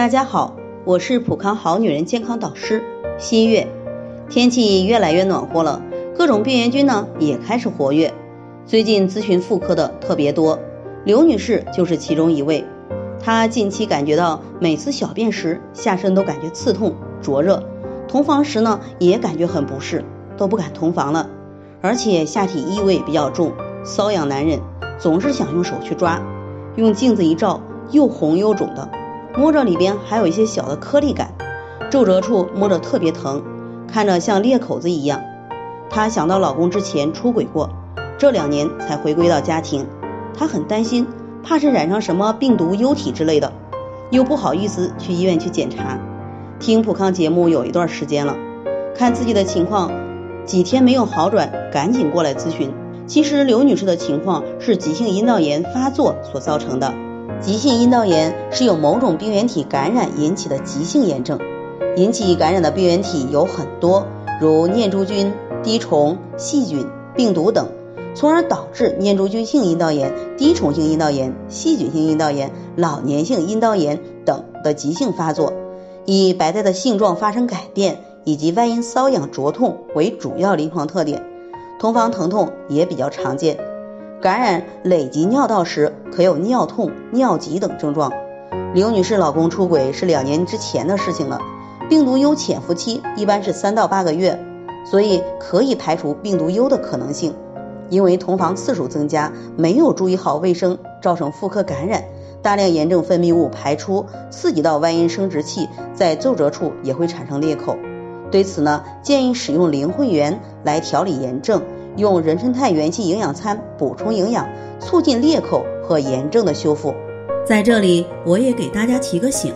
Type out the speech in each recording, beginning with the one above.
大家好，我是普康好女人健康导师新月。天气越来越暖和了，各种病原菌呢也开始活跃。最近咨询妇科的特别多，刘女士就是其中一位。她近期感觉到每次小便时下身都感觉刺痛、灼热，同房时呢也感觉很不适，都不敢同房了。而且下体异味比较重，瘙痒难忍，总是想用手去抓，用镜子一照，又红又肿的。摸着里边还有一些小的颗粒感，皱褶处摸着特别疼，看着像裂口子一样。她想到老公之前出轨过，这两年才回归到家庭，她很担心，怕是染上什么病毒疣体之类的，又不好意思去医院去检查。听普康节目有一段时间了，看自己的情况，几天没有好转，赶紧过来咨询。其实刘女士的情况是急性阴道炎发作所造成的。急性阴道炎是由某种病原体感染引起的急性炎症，引起感染的病原体有很多，如念珠菌、滴虫、细菌、病毒等，从而导致念珠菌性阴道炎、滴虫性阴道炎、细菌性阴道炎、老年性阴道炎等的急性发作，以白带的性状发生改变以及外阴瘙痒灼痛为主要临床特点，同房疼痛也比较常见。感染累及尿道时，可有尿痛、尿急等症状。刘女士老公出轨是两年之前的事情了，病毒疣潜伏期一般是三到八个月，所以可以排除病毒疣的可能性。因为同房次数增加，没有注意好卫生，造成妇科感染，大量炎症分泌物排出，刺激到外阴生殖器，在皱褶处也会产生裂口。对此呢，建议使用灵慧元来调理炎症。用人参肽元气营养餐补充营养，促进裂口和炎症的修复。在这里，我也给大家提个醒：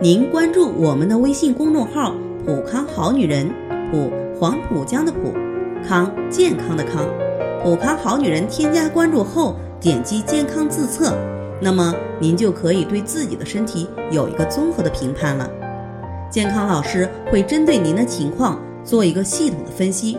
您关注我们的微信公众号“普康好女人”，普黄浦江的浦，康健康的康，普康好女人。添加关注后，点击健康自测，那么您就可以对自己的身体有一个综合的评判了。健康老师会针对您的情况做一个系统的分析。